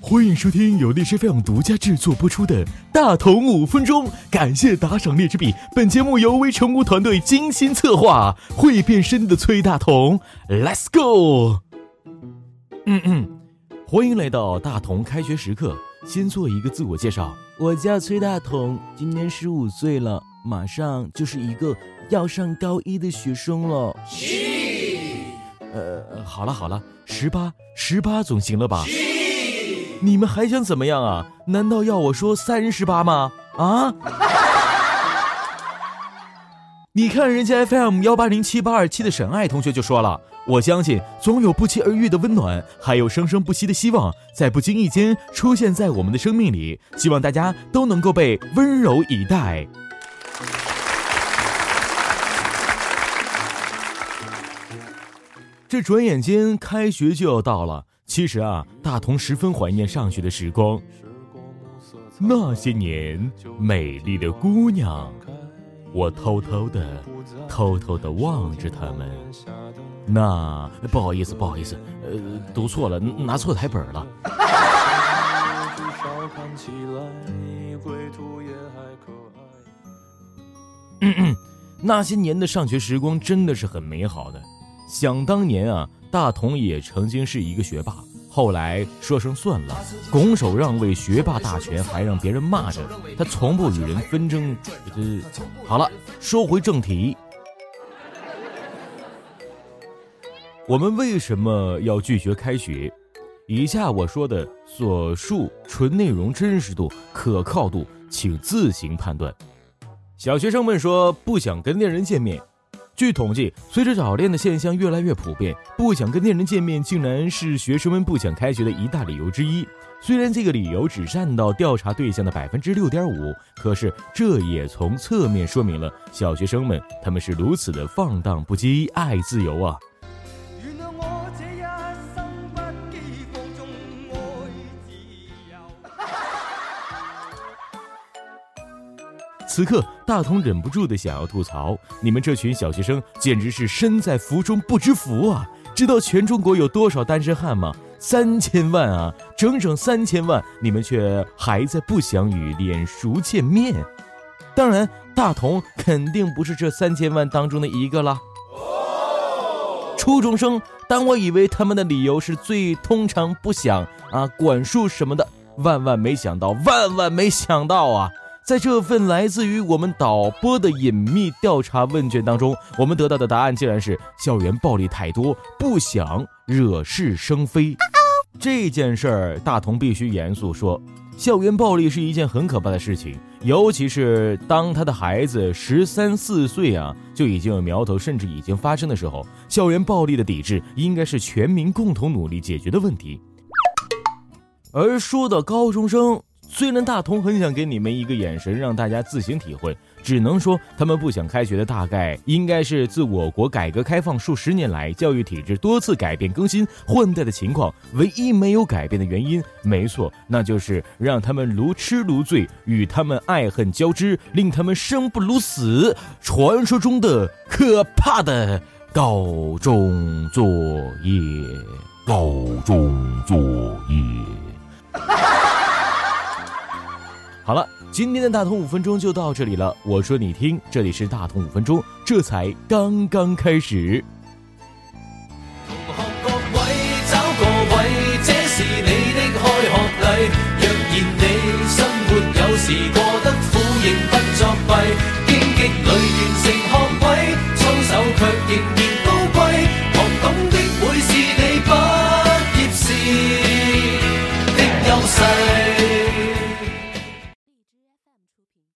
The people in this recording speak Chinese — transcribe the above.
欢迎收听由荔枝 FM 独家制作播出的《大同五分钟》，感谢打赏荔枝币。本节目由微成功团队精心策划，会变身的崔大同，Let's go！嗯嗯，欢迎来到大同开学时刻。先做一个自我介绍，我叫崔大同，今年十五岁了，马上就是一个要上高一的学生了。呃，好了好了，十八十八总行了吧？你们还想怎么样啊？难道要我说三十八吗？啊？你看人家 FM 幺八零七八二七的沈爱同学就说了，我相信总有不期而遇的温暖，还有生生不息的希望，在不经意间出现在我们的生命里。希望大家都能够被温柔以待。这转眼间开学就要到了。其实啊，大同十分怀念上学的时光。那些年，美丽的姑娘，我偷偷的、偷偷的望着她们。那不好意思，不好意思，呃，读错了，拿错台本了。那些年的上学时光真的是很美好的。想当年啊，大同也曾经是一个学霸，后来说声算了，拱手让位，学霸大权还让别人骂着，他从不与人纷争。这好了，说回正题，我们为什么要拒绝开学？以下我说的所述纯内容真实度、可靠度，请自行判断。小学生们说不想跟恋人见面。据统计，随着早恋的现象越来越普遍，不想跟恋人见面竟然是学生们不想开学的一大理由之一。虽然这个理由只占到调查对象的百分之六点五，可是这也从侧面说明了小学生们他们是如此的放荡不羁，爱自由啊。此刻，大同忍不住的想要吐槽：你们这群小学生简直是身在福中不知福啊！知道全中国有多少单身汉吗？三千万啊，整整三千万！你们却还在不想与脸熟见面。当然，大同肯定不是这三千万当中的一个了。初中生，当我以为他们的理由是最通常不想啊管束什么的，万万没想到，万万没想到啊！在这份来自于我们导播的隐秘调查问卷当中，我们得到的答案竟然是校园暴力太多，不想惹是生非。这件事儿，大同必须严肃说，校园暴力是一件很可怕的事情，尤其是当他的孩子十三四岁啊，就已经有苗头，甚至已经发生的时候，校园暴力的抵制应该是全民共同努力解决的问题。而说到高中生。虽然大同很想给你们一个眼神，让大家自行体会，只能说他们不想开学的大概应该是自我国改革开放数十年来教育体制多次改变更新换代的情况，唯一没有改变的原因，没错，那就是让他们如痴如醉，与他们爱恨交织，令他们生不如死。传说中的可怕的高中作业，高中作业。好了，今天的大同五分钟就到这里了。我说你听，这里是大同五分钟，这才刚刚开始。同学各位找个位，这是你的开学礼。若然你生活有时过得苦，仍不作弊，